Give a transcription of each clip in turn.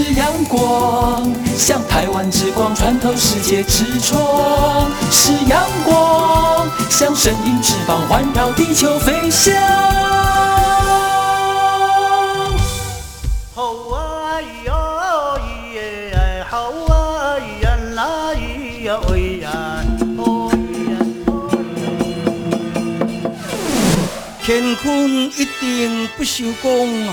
是阳光，像台湾之光穿透世界之窗；是阳光，像神鹰翅膀环绕地球飞翔。吼啊咿耶，吼啊咿呀啦咿呀喂呀，哦咿呀乾坤一定不朽功。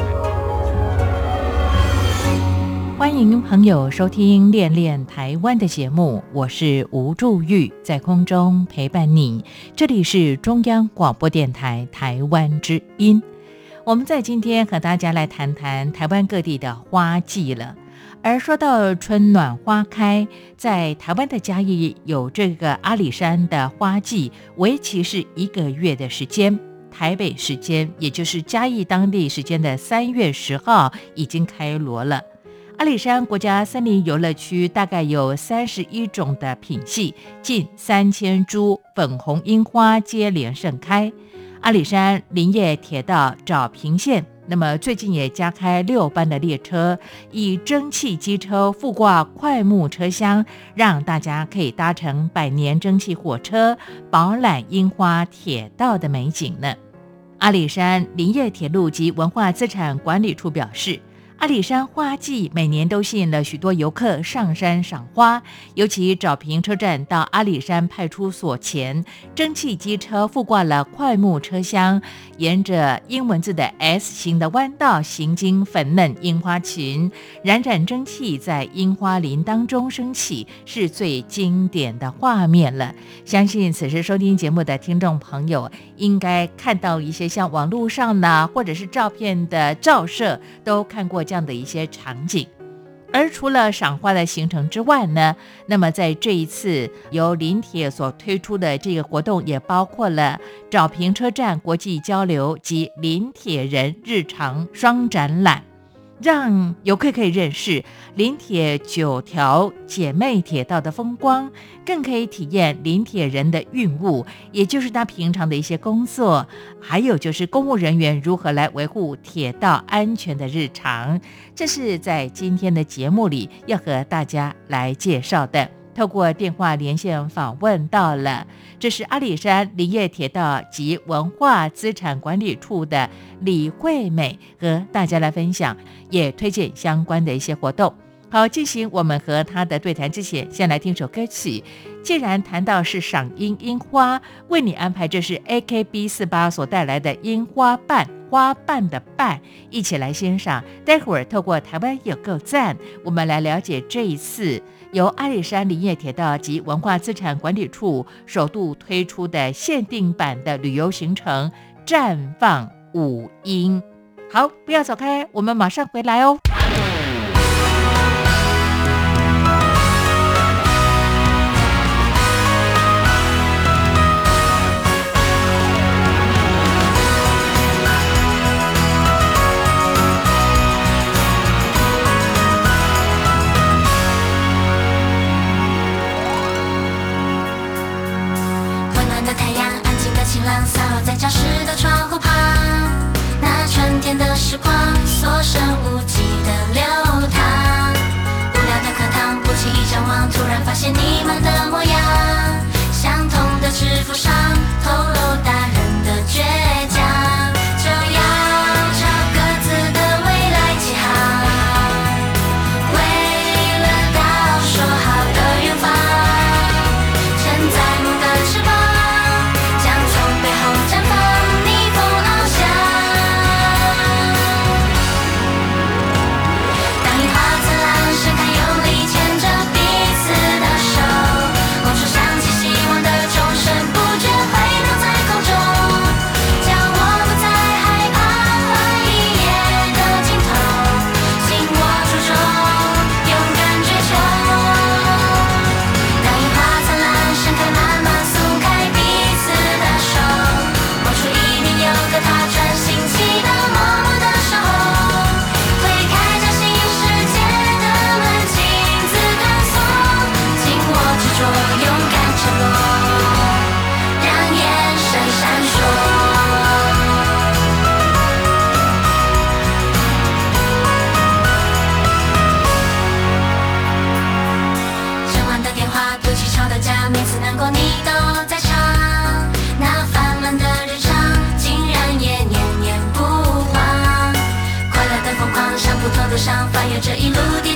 欢迎朋友收听《恋恋台湾》的节目，我是吴祝玉，在空中陪伴你。这里是中央广播电台台湾之音。我们在今天和大家来谈谈台湾各地的花季了。而说到春暖花开，在台湾的嘉义有这个阿里山的花季，为期是一个月的时间。台北时间，也就是嘉义当地时间的三月十号，已经开锣了。阿里山国家森林游乐区大概有三十一种的品系，近三千株粉红樱花接连盛开。阿里山林业铁道找平线，那么最近也加开六班的列车，以蒸汽机车附挂快木车厢，让大家可以搭乘百年蒸汽火车，饱览樱花铁道的美景呢。阿里山林业铁路及文化资产管理处表示。阿里山花季每年都吸引了许多游客上山赏花，尤其找平车站到阿里山派出所前，蒸汽机车附挂了快木车厢，沿着英文字的 S 型的弯道行经粉嫩樱花群，冉冉蒸汽在樱花林当中升起，是最经典的画面了。相信此时收听节目的听众朋友，应该看到一些像网络上呢，或者是照片的照射，都看过。这样的一些场景，而除了赏花的行程之外呢，那么在这一次由临铁所推出的这个活动，也包括了找平车站国际交流及临铁人日常双展览。让游客可以认识临铁九条姐妹铁道的风光，更可以体验临铁人的运务，也就是他平常的一些工作，还有就是公务人员如何来维护铁道安全的日常。这是在今天的节目里要和大家来介绍的。透过电话连线访问到了，这是阿里山林业铁道及文化资产管理处的李惠美，和大家来分享，也推荐相关的一些活动。好，进行我们和他的对谈之前，先来听首歌曲。既然谈到是赏樱樱花，为你安排这是 A K B 四八所带来的樱花瓣花瓣的瓣，一起来欣赏。待会儿透过台湾有够赞，我们来了解这一次。由阿里山林业铁道及文化资产管理处首度推出的限定版的旅游行程——绽放五音。好，不要走开，我们马上回来哦。你都在唱那烦闷的日常竟然也念念不忘。快乐的疯狂想不透的想翻越这一路跌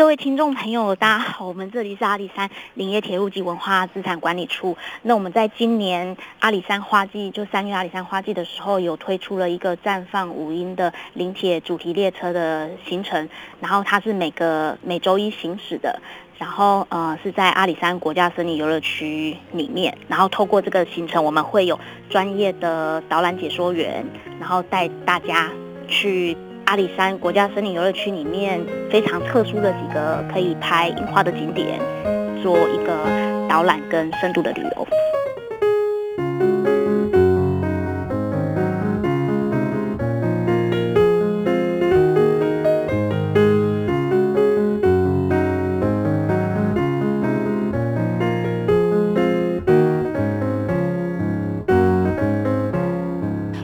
各位听众朋友，大家好，我们这里是阿里山林业铁路及文化资产管理处。那我们在今年阿里山花季，就三月阿里山花季的时候，有推出了一个绽放五音的林铁主题列车的行程，然后它是每个每周一行驶的。然后呃是在阿里山国家森林游乐区里面，然后透过这个行程，我们会有专业的导览解说员，然后带大家去。阿里山国家森林游乐区里面非常特殊的几个可以拍樱花的景点，做一个导览跟深度的旅游。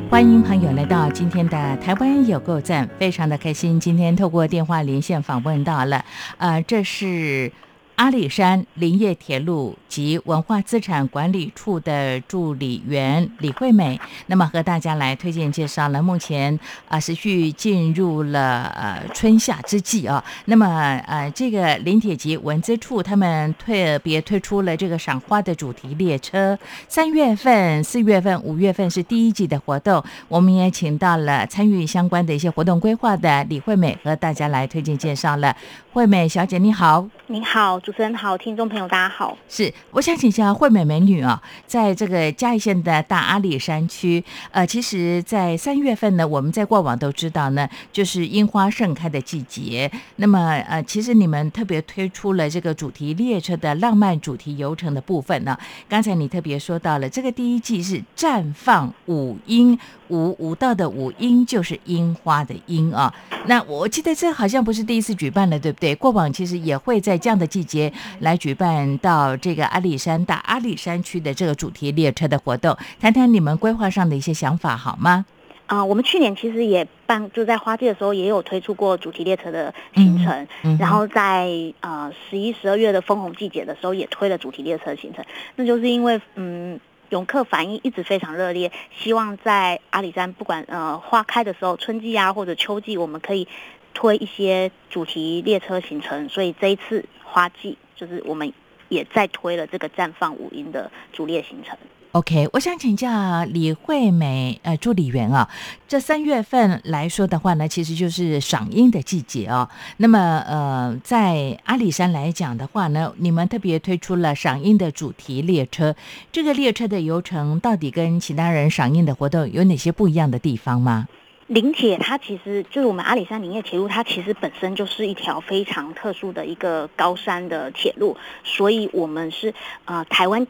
欢迎朋友来到今天的台湾有够赞，非常的开心。今天透过电话连线访问到了，呃，这是阿里山林业铁路及文化资产管理处的助理员李惠美，那么和大家来推荐介绍了。目前啊，持续进入了呃春夏之际啊，那么呃，这个林铁及文资处他们特别推出了这个赏花的主题列车，三月份、四月份、五月份是第一季的活动，我们也请到了参与相关的一些活动规划的李惠美和大家来推荐介绍了。惠美小姐你好。您好，主持人好，听众朋友大家好。是，我想请教惠美美女啊，在这个嘉义县的大阿里山区，呃，其实，在三月份呢，我们在过往都知道呢，就是樱花盛开的季节。那么，呃，其实你们特别推出了这个主题列车的浪漫主题游程的部分呢。刚才你特别说到了，这个第一季是绽放五樱，舞舞蹈的五樱就是樱花的樱啊。那我记得这好像不是第一次举办了，对不对？过往其实也会在这样的季节来举办到这个阿里山大阿里山区的这个主题列车的活动，谈谈你们规划上的一些想法好吗？啊、我们去年其实也办，就在花季的时候也有推出过主题列车的行程，嗯哼然后在呃十一、十二月的枫红季节的时候也推了主题列车行程，那就是因为嗯。游客反应一直非常热烈，希望在阿里山不管呃花开的时候，春季啊或者秋季，我们可以推一些主题列车行程。所以这一次花季就是我们也在推了这个绽放五音的主列行程。OK，我想请教李惠美呃助理员啊，这三月份来说的话呢，其实就是赏樱的季节哦。那么呃，在阿里山来讲的话呢，你们特别推出了赏樱的主题列车，这个列车的游程到底跟其他人赏樱的活动有哪些不一样的地方吗？林铁它其实就是我们阿里山林业铁路，它其实本身就是一条非常特殊的一个高山的铁路，所以我们是呃台湾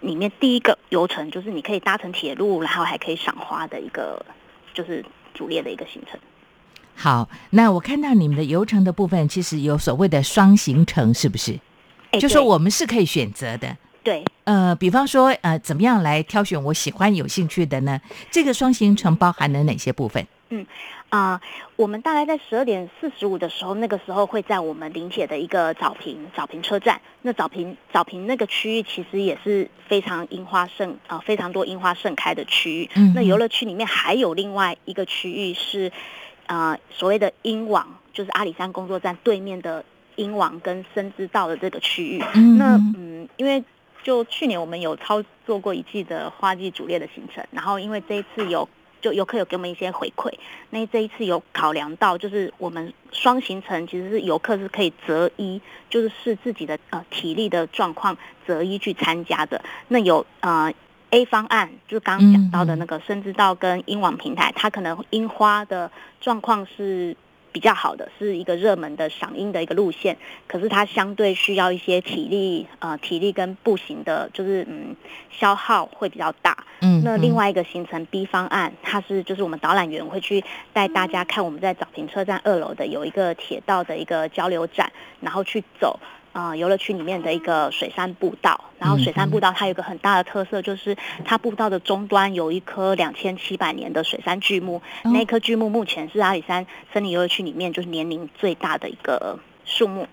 里面第一个游程，就是你可以搭乘铁路，然后还可以赏花的一个就是主列的一个行程。好，那我看到你们的游程的部分，其实有所谓的双行程，是不是？哎就说对我们是可以选择的。对呃，比方说，呃，怎么样来挑选我喜欢、有兴趣的呢？这个双行程包含了哪些部分？啊、我们大概在十二点四十五的时候，那个时候会在我们林铁的一个早平早平车站。那早平早平那个区域其实也是非常樱花盛啊、非常多樱花盛开的区域。嗯那游乐区里面还有另外一个区域是，呃，所谓的鹰网，就是阿里山工作站对面的鹰网跟深知道的这个区域。嗯那嗯，因为就去年我们有操作过一季的花季主列的行程，然后因为这一次有就游客有给我们一些回馈，那这一次有考量到，就是我们双行程其实是游客是可以择一，就是视自己的呃体力的状况择一去参加的。那有呃 A 方案，就是刚刚讲到的那个深知道跟英网平台，它可能樱花的状况是。比较好的是一个热门的赏樱的一个路线，可是它相对需要一些体力，呃，体力跟步行的，就是嗯，消耗会比较大。嗯那另外，一个行程 B 方案，它是就是我们导览员会去带大家看我们在早平车站二楼的有一个铁道的一个交流站，然后去走呃游乐区里面的一个水杉步道。然后水杉步道它有一个很大的特色，就是它步道的终端有一棵两千七百年的水杉巨木，哦那棵巨木目前是阿里山森林游乐区里面就是年龄最大的一个树木。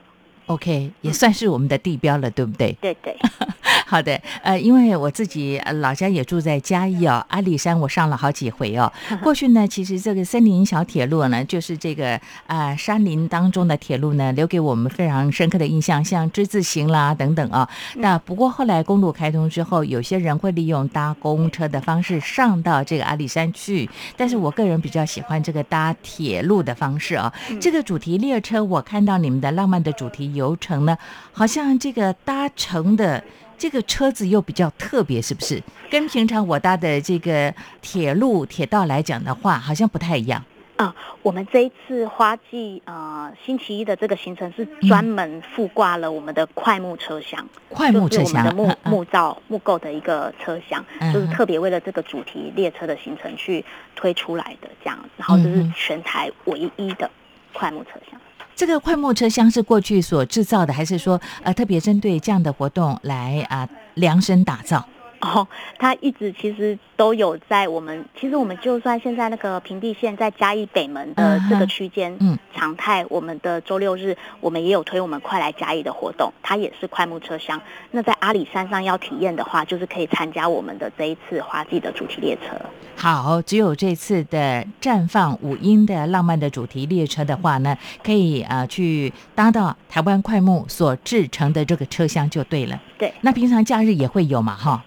OK，也算是我们的地标了，对不对？对对，好的，呃，因为我自己呃老家也住在嘉义哦，阿里山我上了好几回哦。过去呢，其实这个森林小铁路呢，就是这个啊、呃山林当中的铁路呢，留给我们非常深刻的印象，像之字形啦等等啊。那不过后来公路开通之后，有些人会利用搭公车的方式上到这个阿里山去，但是我个人比较喜欢这个搭铁路的方式啊。这个主题列车，我看到你们的浪漫的主题游程呢，好像这个搭乘的这个车子又比较特别，是不是？跟平常我搭的这个铁路铁道来讲的话，好像不太一样。啊、我们这一次花季呃星期一的这个行程是专门附挂了我们的快木车厢，快木车厢就是我们的木木造木构的一个车厢，嗯就是特别为了这个主题列车的行程去推出来的这样，然后这是全台唯一的快木车厢。这个快木车厢是过去所制造的，还是说呃特别针对这样的活动来啊、量身打造？哦，它一直其实都有在我们，其实我们就算现在那个平地线在嘉义北门的这个区间，嗯，常态我们的周六日我们也有推我们快来嘉义的活动，它也是快木车厢。那在阿里山上要体验的话，就是可以参加我们的这一次花季的主题列车。好，只有这次的绽放五音的浪漫的主题列车的话呢，可以啊、呃去搭到台湾快木所制成的这个车厢就对了。对，那平常假日也会有嘛？哈，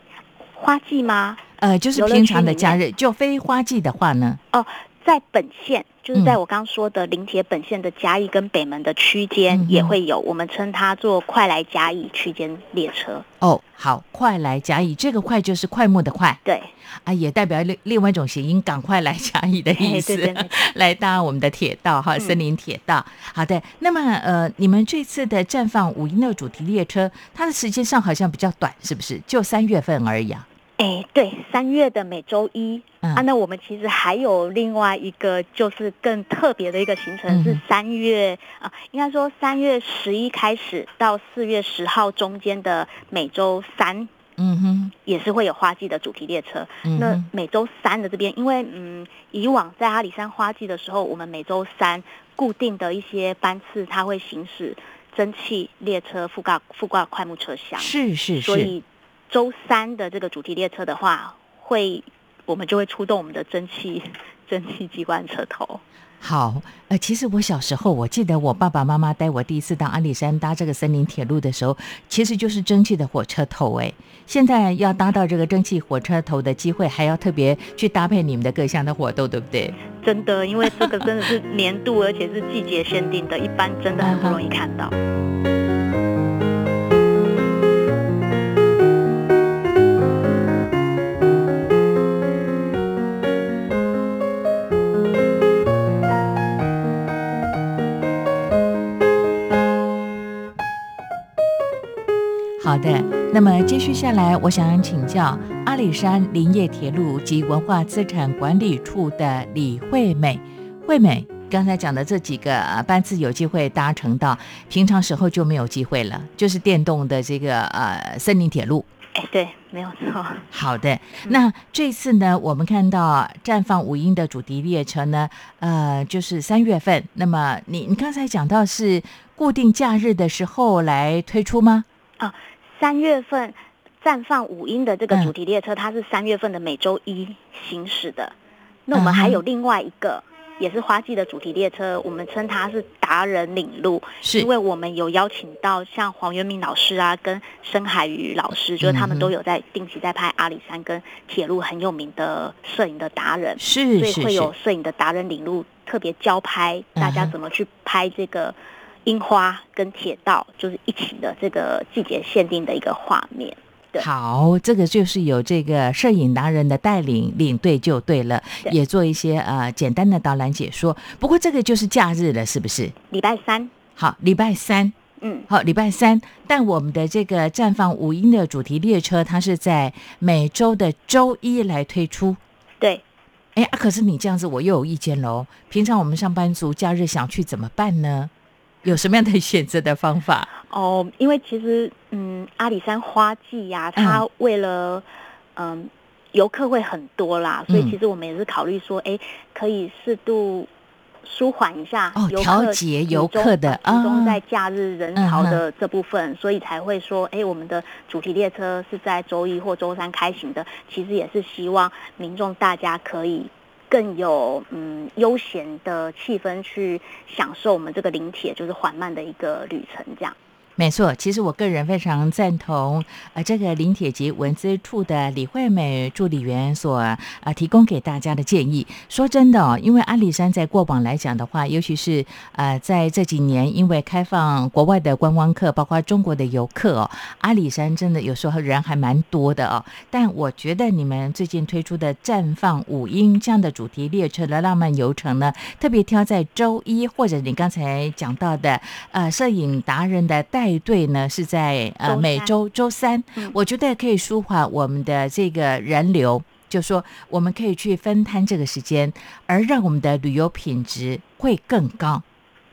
花季吗？呃，就是平常的假日，就非花季的话呢，哦，在本线，就是在嗯我刚说的林铁本线的嘉义跟北门的区间也会有，我们称它做快来嘉义区间列车。哦，好，快来甲乙，这个快就是快木的快对，啊，也代表另另外一种谐音，赶快来甲乙的意思，嘿对对对 来搭我们的铁道哈，嗯森林铁道。好的，那么呃，你们这次的绽放五音的主题列车，它的时间上好像比较短，是不是？就三月份而已啊。哎，对，三月的每周一、嗯。啊，那我们其实还有另外一个，就是更特别的一个行程，嗯是三月啊、应该说三月十一开始到四月十号中间的每周三，嗯哼，也是会有花季的主题列车。那嗯那，每周三的这边，因为嗯，以往在阿里山花季的时候，我们每周三固定的一些班次，它会行驶蒸汽列车附挂附挂快木车厢，是是是，所以周三的这个主题列车的话，会我们就会出动我们的蒸汽 蒸汽机关车头。好，呃，其实我小时候，我记得我爸爸妈妈带我第一次到阿里山搭这个森林铁路的时候，其实就是蒸汽的火车头。哎，现在要搭到这个蒸汽火车头的机会，还要特别去搭配你们的各项的活动，对不对？真的，因为这个真的是年度，而且是季节限定的，一般真的很不容易看到。好的，那么接续下来，我想请教阿里山林业铁路及文化资产管理处的李惠美。惠美，刚才讲的这几个呃班次有机会搭乘到，平常时候就没有机会了，就是电动的这个呃森林铁路。哎，对，没有错。好的，那这次呢，我们看到绽放五音的主题列车呢，呃，就是三月份。那么你你刚才讲到是固定假日的时候来推出吗？三月份绽放五音的这个嗯。主题列车，它是三月份的每周一行驶的。那我们还有另外一个，也是花季的主题列车，我们称它是达人领路，是。因为我们有邀请到像黄元明老师啊，跟深海鱼老师，就是他们都有在定期在拍阿里山跟铁路很有名的摄影的达人，是是所以会有，摄影的达人领路，特别教拍大家怎么去拍这个樱花跟铁道，就是一起的这个季节限定的一个画面。对好，这个就是有这个摄影达人的带领领队就对了，对也做一些呃简单的导览解说。不过这个就是假日了，是不是？礼拜三，好，礼拜三，嗯，好，礼拜三。但我们的这个绽放五音的主题列车，它是在每周的周一来推出。对，哎啊，可是你这样子，我又有意见喽。平常我们上班族假日想去怎么办呢？有什么样的选择的方法？哦，因为其实嗯，阿里山花季呀、它为了嗯游客会很多啦，所以嗯其实我们也是考虑说，哎，可以适度。舒缓一下哦调节游客的集中啊在假日人潮的这部分，所以才会说，哎，我们的主题列车是在周一或周三开行的，其实也是希望民众大家可以更有嗯悠闲的气氛去享受我们这个临铁就是缓慢的一个旅程，这样。没错，其实我个人非常赞同呃这个林铁及文资处的李惠美助理员所呃提供给大家的建议。说真的哦，因为阿里山在过往来讲的话，尤其是呃在这几年，因为开放国外的观光客，包括中国的游客哦，阿里山真的有时候人还蛮多的哦。但我觉得你们最近推出的绽放五音这样的主题列车的浪漫游程呢，特别挑在周一或者你刚才讲到的呃摄影达人的带。队呢是在呃每周周三，我觉得可以舒缓我们的这个人流，就说我们可以去分摊这个时间，而让我们的旅游品质会更高。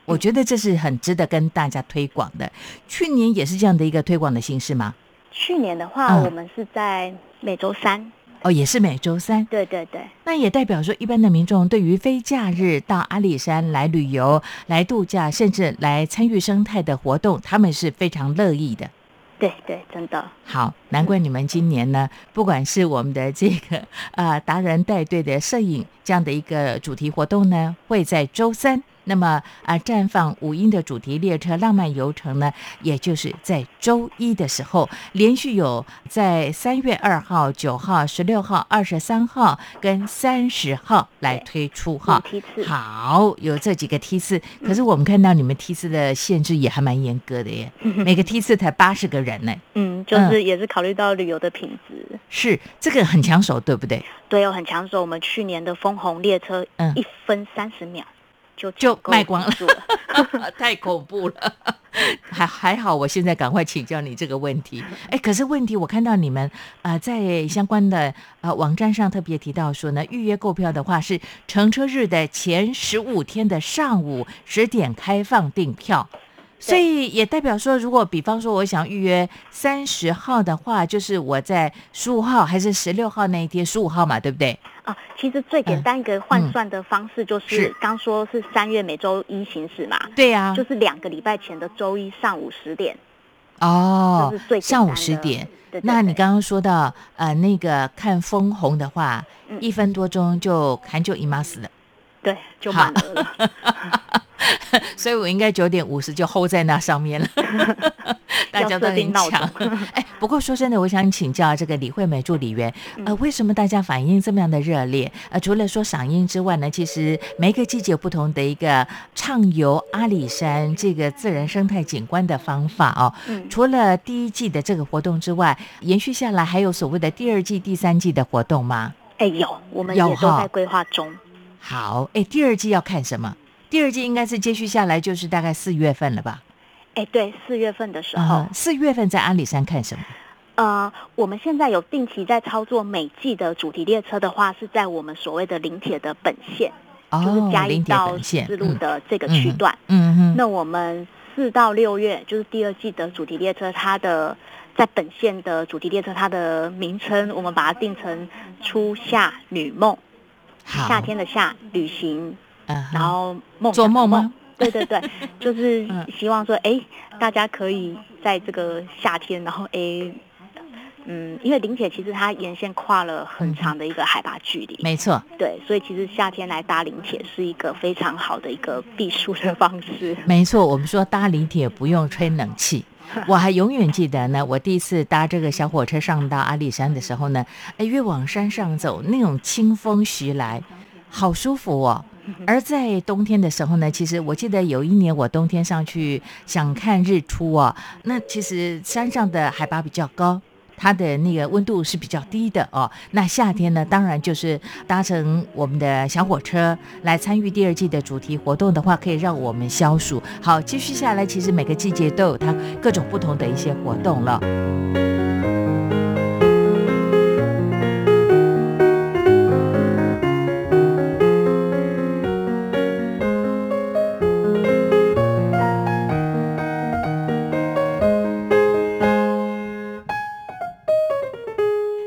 我觉得这是很值得跟大家推广的。去年也是这样的一个推广的形式吗？去年的话，我们是在每周三。哦，也是每周三。对对对，那也代表说，一般的民众对于非假日到阿里山来旅游、来度假，甚至来参与生态的活动，他们是非常乐意的。对对，真的好，难怪你们今年呢，不管是我们的这个 呃达人带队的摄影这样的一个主题活动呢，会在周三。那么啊，绽放五音的主题列车浪漫游程呢，也就是在周一的时候，连续有在三月二号、九号、十六号、二十三号跟三十号来推出哈。梯次好，有这几个梯次，可是我们看到你们梯次的限制也还蛮严格的耶，每个梯次才八十个人呢。嗯，就是也是考虑到旅游的品质。是这个很抢手，对不对？对哦，很抢手。我们去年的枫红列车，嗯，一分三十秒。就就卖光了，太恐怖了。还还好，我现在赶快请教你这个问题。哎，可是问题我看到你们啊，在相关的呃网站上特别提到说呢，预约购票的话是乘车日的前十五天的上午十点开放订票。所以也代表说，如果比方说我想预约三十号的话，就是我在十五号还是十六号那一天，十五号嘛，对不对？啊，其实最简单一个换算的方式就是刚说是三月每周一行驶嘛，对呀，就是两个礼拜前的周一上午十点。哦，是最上午十点。那你刚刚说到呃那个看枫红的话，一分多钟就看就姨妈死了，对，就满了。所以我应该九点五十就 hold 在那上面了，大家都很抢。哎，不过说真的，我想请教这个李惠美助理员，呃，为什么大家反应这么样的热烈？呃，除了说赏樱之外呢，其实每个季节有不同的一个畅游阿里山这个自然生态景观的方法哦。嗯。除了第一季的这个活动之外，延续下来还有所谓的第二季、第三季的活动吗？哎，有，我们也都在规划中。好，哎，第二季要看什么？第二季应该是接续下来，就是大概四月份了吧？哎，对，四月份的时候，四月份在阿里山看什么？呃，我们现在有定期在操作每季的主题列车的话，是在我们所谓的临铁的本线，就是嘉义到丝路的这个区段。嗯嗯。那我们四到六月就是第二季的主题列车，它的在本线的主题列车，它的名称我们把它定成初夏女梦，夏天的夏旅行。然后梦做梦吗？对对对，就是希望说，哎，大家可以在这个夏天，然后哎，嗯，因为林铁其实它沿线跨了很长的一个海拔距离，没错，对，所以其实夏天来搭林铁是一个非常好的一个避暑的方式。没错，我们说搭林铁不用吹冷气，我还永远记得呢。我第一次搭这个小火车上到阿里山的时候呢，哎，越往山上走，那种清风徐来，好舒服哦。而在冬天的时候呢，其实我记得有一年我冬天上去想看日出哦，那其实山上的海拔比较高，它的那个温度是比较低的哦。那夏天呢，当然就是搭乘我们的小火车来参与第二季的主题活动的话，可以让我们消暑。好，继续下来，其实每个季节都有它各种不同的一些活动了。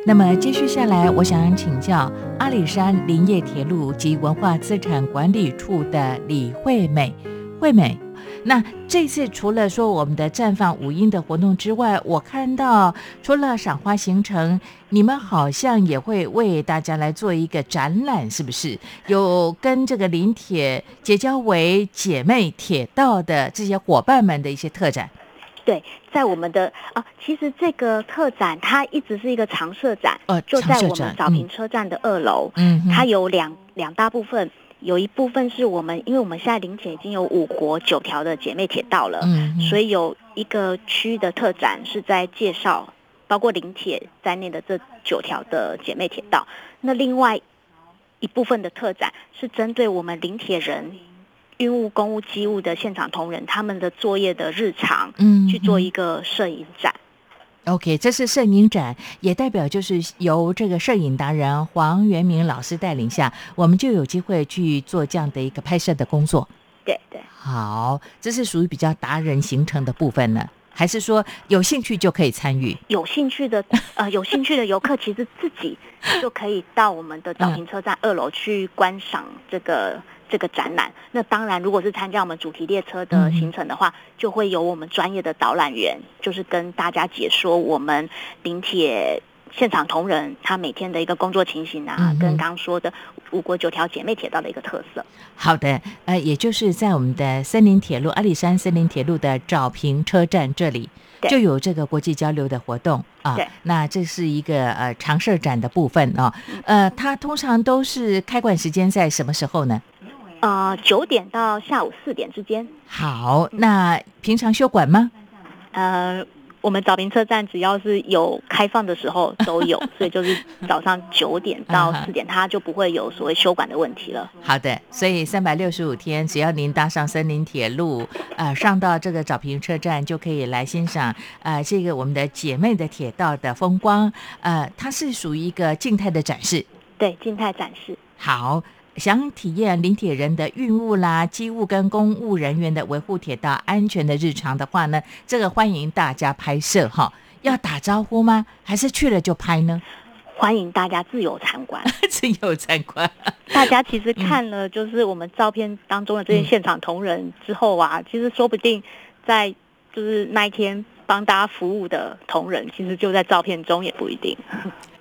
那么接续下来，我想请教阿里山林业铁路及文化资产管理处的李惠美，惠美。那这次除了说我们的绽放五音的活动之外，我看到除了赏花行程，你们好像也会为大家来做一个展览，是不是？有跟这个林铁结交为姐妹铁道的这些伙伴们的一些特展。对，在我们的啊，其实这个特展它一直是一个常设展，呃，就在我们早平车站的二楼，嗯它有两两大部分，有一部分是我们，因为我们现在临铁已经有五国九条的姐妹铁道了，嗯所以有一个区域的特展是在介绍包括临铁在内的这九条的姐妹铁道。那另外一部分的特展是针对我们临铁人。运务、公务、机务的现场同仁，他们的作业的日常，嗯去做一个摄影展。OK，这是摄影展，也代表就是由这个摄影达人黄元明老师带领下，我们就有机会去做这样的一个拍摄的工作。对对，好，这是属于比较达人形成的部分呢，还是说有兴趣就可以参与？有兴趣的呃，有兴趣的游客其实自己就可以到我们的 早平车站二楼去观赏这个。这个展览，那当然，如果是参加我们主题列车的行程的话，就会有我们专业的导览员，就是跟大家解说我们林铁现场同仁他每天的一个工作情形啊，嗯跟刚刚说的五国九条姐妹铁道的一个特色。好的，呃，也就是在我们的森林铁路阿里山森林铁路的沼平车站这里。就有这个国际交流的活动啊对，那这是一个呃常设展的部分哦，呃，它通常都是开馆时间在什么时候呢？呃，九点到下午四点之间，好，那平常休馆吗？呃，我们早平车站只要是有开放的时候都有，所以就是早上九点到四点，它就不会有所谓休馆的问题了。好的，所以三百六十五天，只要您搭上森林铁路，呃，上到这个早平车站，就可以来欣赏呃这个我们的姐妹的铁道的风光。呃，它是属于一个静态的展示。对，静态展示。好。想体验林铁人的运务啦、机务跟公务人员的维护铁道安全的日常的话呢，这个欢迎大家拍摄哈。要打招呼吗？还是去了就拍呢？欢迎大家自由参观，自由参观。大家其实看了就是我们照片当中的这些现场同仁之后啊，其实说不定在就是那一天帮大家服务的同仁，其实就在照片中也不一定。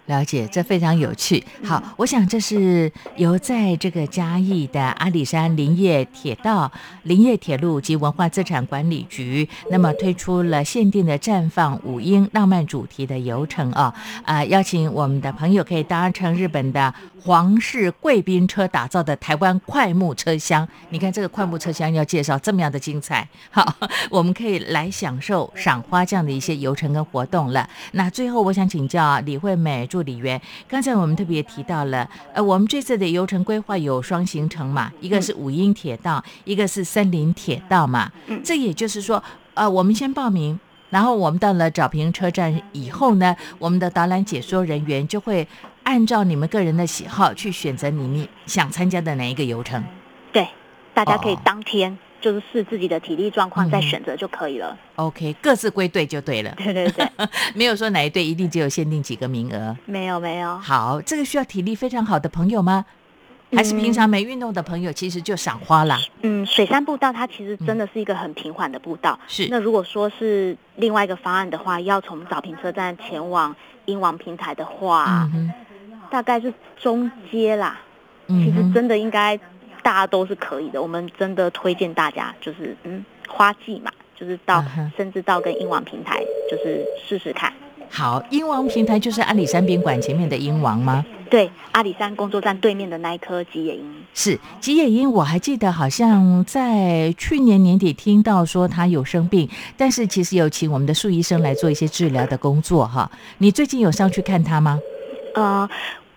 了解，这非常有趣。好，我想这是由在这个嘉义的阿里山林业铁道、林业铁路及文化资产管理局，那么推出了限定的绽放五英浪漫主题的游程啊啊、邀请我们的朋友可以搭乘日本的皇室贵宾车打造的台湾快木车厢。你看这个快木车厢要介绍这么样的精彩，好，我们可以来享受赏花这样的一些游程跟活动了。那最后我想请教李惠美助理员，刚才我们特别提到了，呃，我们这次的游程规划有双行程嘛，一个是五英铁道，一个是森林铁道嘛。嗯这也就是说，呃，我们先报名。然后我们到了找平车站以后呢，我们的导览解说人员就会按照你们个人的喜好去选择你们想参加的哪一个游程。对，大家可以哦当天就是视自己的体力状况再嗯选择就可以了。OK，各自归队就对了，对对对，没有说哪一队一定只有限定几个名额。没有没有，好，这个需要体力非常好的朋友吗？还是平常没运动的朋友，其实就赏花啦？嗯，水山步道它其实真的是一个很平缓的步道。是那如果说是另外一个方案的话，要从早平车站前往英王平台的话，嗯哼，大概是中阶啦。嗯其实真的应该大家都是可以的。我们真的推荐大家，就是嗯，花季嘛，就是到嗯哼深知道跟英王平台，就是试试看。好，英王平台就是阿里山宾馆前面的英王吗？对，阿里山工作站对面的那一棵吉野樱，是吉野樱，我还记得好像在去年年底听到说他有生病，但是其实有请我们的树医生来做一些治疗的工作哈。你最近有上去看他吗？呃。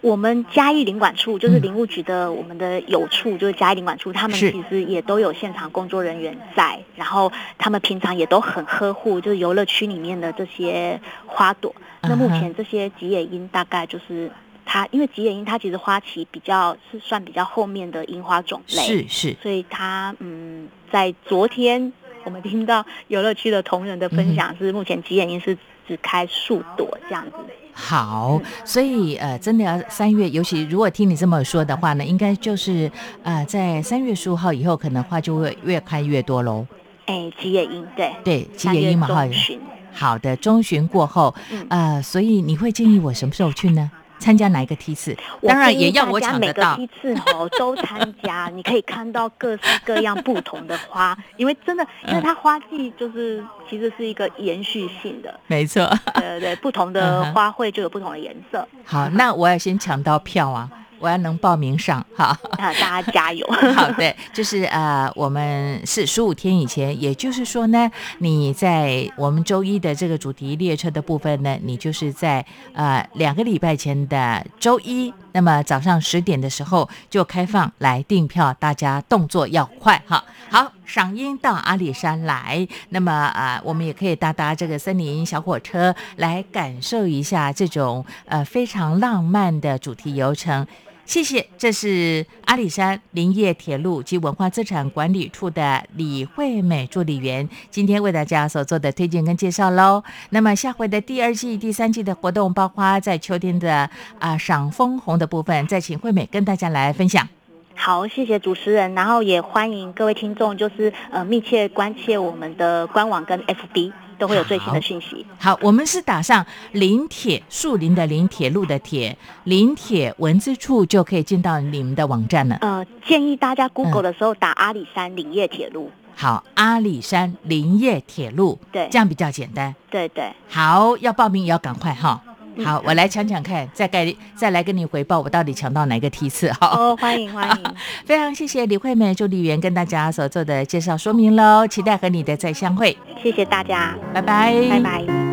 我们嘉义领馆处就是嗯林务局的，我们的有处就是嘉义领馆处，他们其实也都有现场工作人员在，然后他们平常也都很呵护，就是游乐区里面的这些花朵。那目前这些吉野樱大概就是它，因为吉野樱它其实花期比较是算比较后面的樱花种类，是是，所以它嗯，在昨天我们听到游乐区的同仁的分享是，目前吉野樱是只开数朵这样子。好，所以呃，真的要三月，尤其如果听你这么说的话呢，应该就是呃，在三月十五号以后，可能花就会越开越多喽。哎，吉野樱对，对，吉野樱嘛哈中。旬。好的，中旬过后，嗯呃，所以你会建议我什么时候去呢？参加哪一个梯次？当然也要我抢得到。每个梯次哦 都参加，你可以看到各式各样不同的花，因为真的，因为它花季就是其实是一个延续性的。没错。对对对，不同的花卉就有不同的颜色。好，那我要先抢到票啊。我要能报名上，哈，啊，大家加油。好的，就是呃，我们是十五天以前，也就是说呢，你在我们周一的这个主题列车的部分呢，你就是在呃两个礼拜前的周一，那么早上十点的时候就开放来订票，大家动作要快哈。好，赏樱到阿里山来，那么啊，我们也可以搭搭这个森林小火车来感受一下这种呃非常浪漫的主题游程。谢谢，这是阿里山林业铁路及文化资产管理处的李惠美助理员，今天为大家所做的推荐跟介绍喽。那么下回的第二季、第三季的活动，包括在秋天的啊赏枫红的部分，再请惠美跟大家来分享。好，谢谢主持人，然后也欢迎各位听众，就是呃密切关切我们的官网跟 FB。都会有最新的讯息。好，我们是打上林铁树林的林铁路的铁林铁文字处就可以进到你们的网站了。呃，建议大家 Google 的时候打阿里山林业铁路。好，阿里山林业铁路，对，这样比较简单。对对。好，要报名也要赶快哈。好，我来抢抢看，再给再来跟你回报，我到底抢到哪个梯次？好，哦，欢迎欢迎，非常谢谢李惠美助理员跟大家所做的介绍说明喽，期待和你的再相会，谢谢大家，拜拜，拜拜。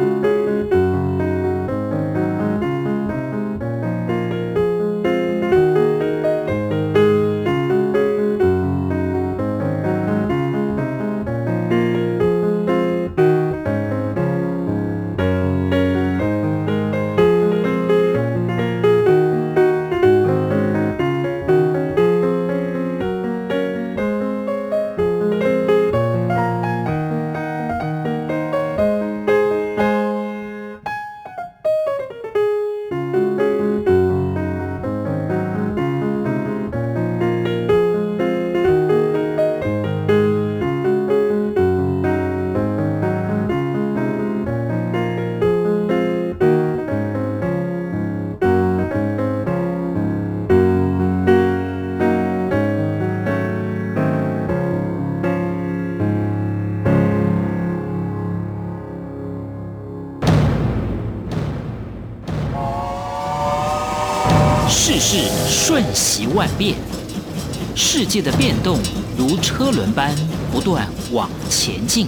动如车轮般不断往前进。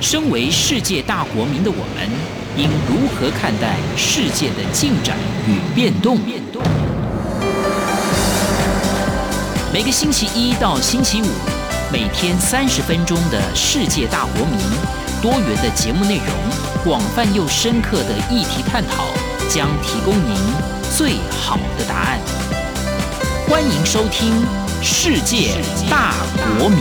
身为世界大国民的我们，应如何看待世界的进展与变动？每个星期一到星期五，每天三十分钟的世界大国民，多元的节目内容，广泛又深刻的议题探讨，将提供您。最好的答案，欢迎收听《世界大国民》。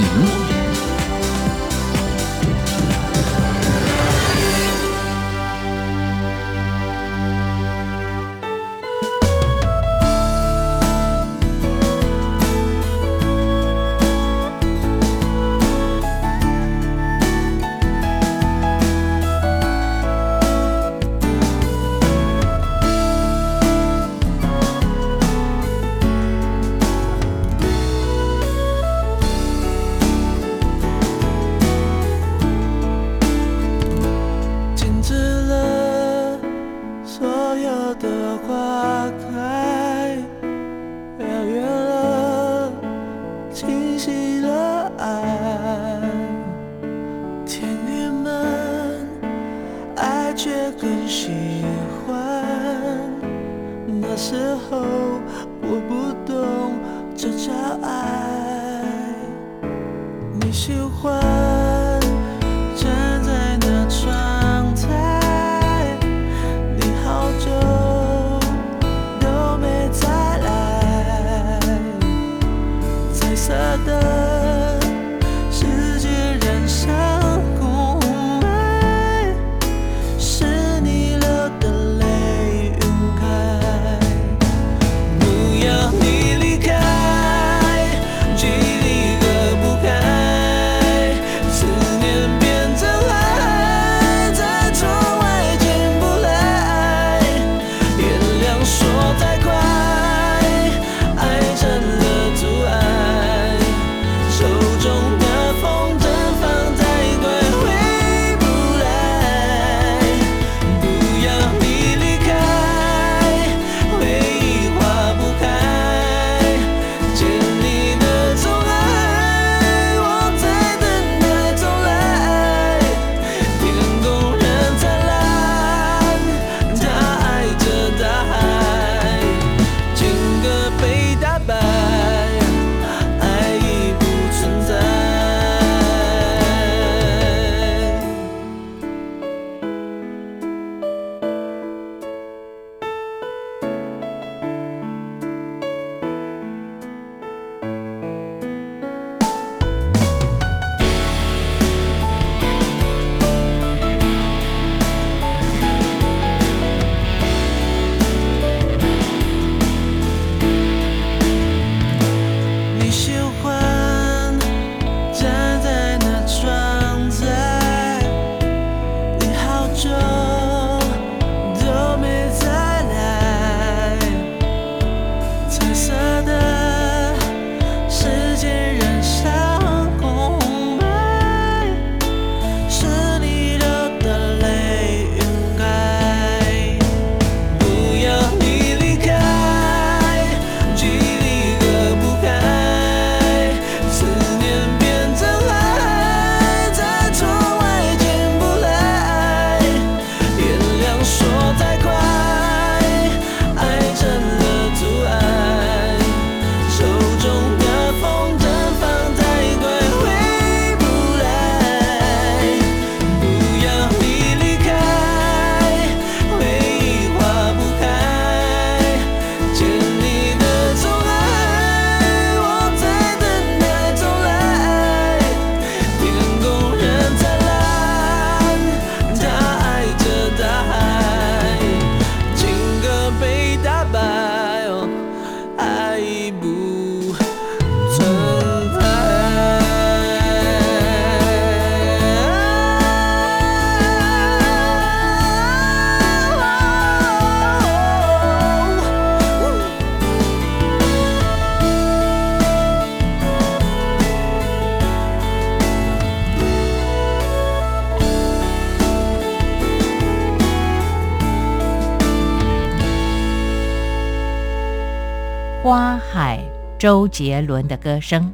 花海周杰伦的歌声。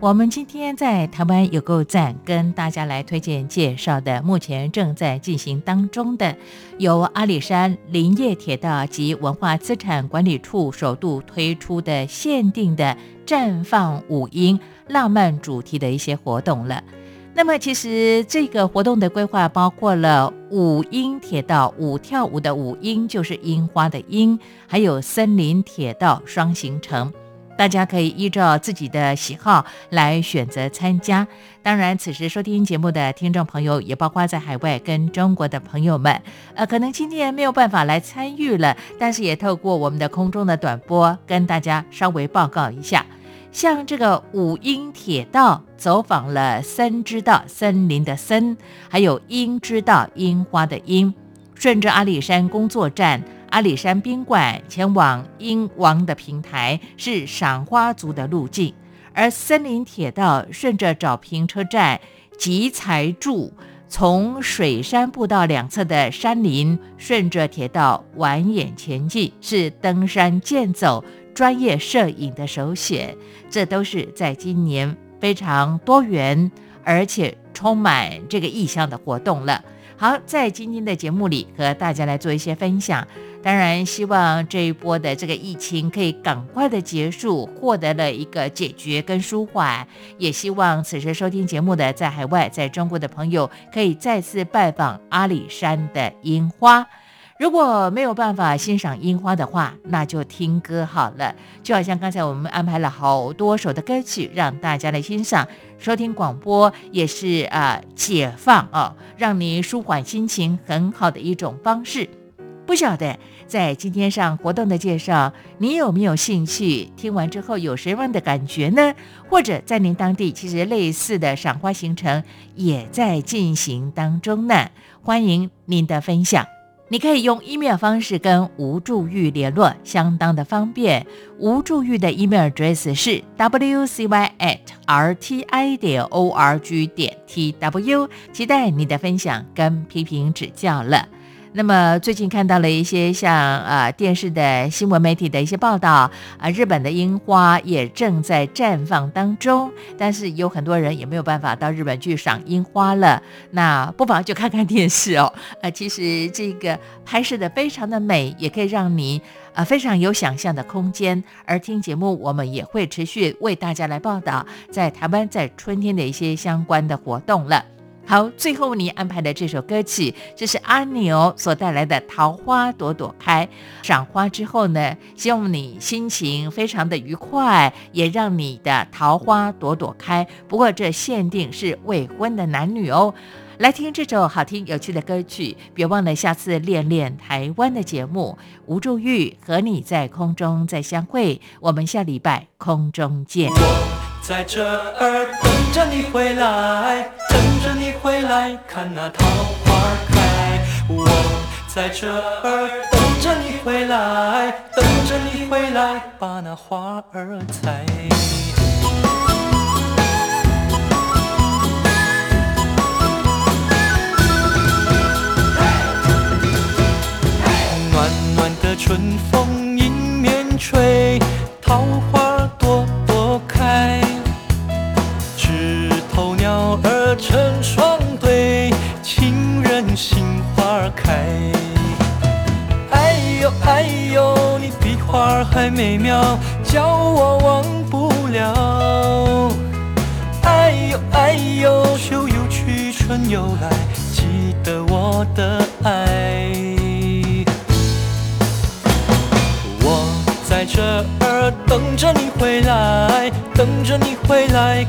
我们今天在台湾有够赞，跟大家来推荐介绍的，目前正在进行当中的，由阿里山林业铁道及文化资产管理处首度推出的限定的绽放五音浪漫主题的一些活动了。那么，其实这个活动的规划包括了舞音铁道，舞跳舞的舞音就是樱花的樱，还有森林铁道双行程。大家可以依照自己的喜好来选择参加。当然，此时收听节目的听众朋友，也包括在海外跟中国的朋友们，呃，可能今天没有办法来参与了，但是也透过我们的空中的短波，跟大家稍微报告一下。像这个五英铁道走访了森之道，森林的森，还有樱之道，樱花的樱，顺着阿里山工作站。阿里山宾馆前往鹰王的平台是赏花族的路径，而森林铁道顺着找平车站集财柱，从水山步道两侧的山林，顺着铁道蜿蜒前进，是登山健走、专业摄影的首选。这都是在今年非常多元而且充满这个意向的活动了。好，在今天的节目里和大家来做一些分享。当然，希望这一波的这个疫情可以赶快的结束，获得了一个解决跟舒缓。也希望此时收听节目的在海外、在中国的朋友，可以再次拜访阿里山的樱花。如果没有办法欣赏樱花的话，那就听歌好了。就好像刚才我们安排了好多首的歌曲，让大家来欣赏。收听广播也是啊，解放哦，让你舒缓心情很好的一种方式。不晓得在今天上活动的介绍，你有没有兴趣？听完之后有什么样的感觉呢？或者在您当地，其实类似的赏花行程也在进行当中呢？欢迎您的分享。你可以用 email 方式跟吴祝玉联络，相当的方便。吴祝玉的 email address 是 wcy at rti 点 org 点 tw，期待你的分享跟批评指教了。那么最近看到了一些像啊电视的新闻媒体的一些报道啊，日本的樱花也正在绽放当中，但是有很多人也没有办法到日本去赏樱花了。那不妨就看看电视哦，呃，其实这个拍摄的非常的美，也可以让你啊非常有想象的空间。而听节目，我们也会持续为大家来报道在台湾在春天的一些相关的活动了。好，最后为你安排的这首歌曲，这是阿牛所带来的《桃花朵朵开》。赏花之后呢，希望你心情非常的愉快，也让你的桃花朵朵开。不过这限定是未婚的男女哦。来听这首好听有趣的歌曲，别忘了下次练练台湾的节目。吴祝玉和你在空中再相会，我们下礼拜空中见。在这儿等着你回来，等着你回来看那桃花开。我在这儿等着你回来，等着你回来把那花儿采。暖暖的春风迎面吹，桃花朵。开，哎呦哎呦，你比花还美妙，叫我忘不了。哎呦哎呦，秋又去，春又来，记得我的爱。我在这儿等着你回来，等着你回来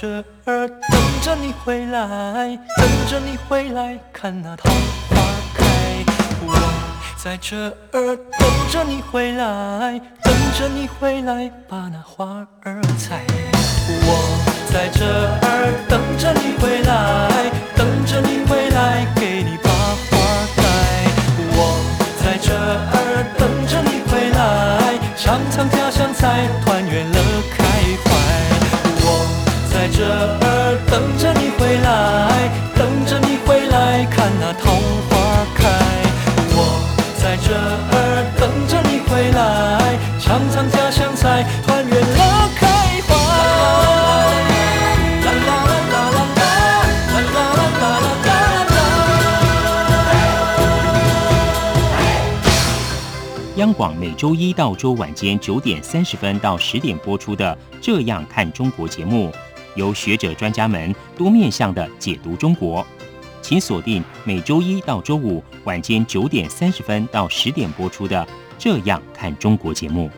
这儿等着你回来，等着你回来，看那桃花开。我在这儿等着你回来，等着你回来，把那花儿采。我在这儿等着你回来，等着你回来，给你把花戴。我在这儿等着你回来，尝尝家乡菜，团圆乐开。这儿等着你回来，等着你回来，看那桃花开。我在这儿等着你回来，尝尝家乡菜，团圆乐开怀。啦啦啦啦啦啦，啦啦啦啦啦啦央广每周一到周晚间九点三十分到十点播出的《这样看中国》节目，由学者专家们多面向的解读中国。请锁定每周一到周五晚间九点三十分到十点播出的《这样看中国》节目。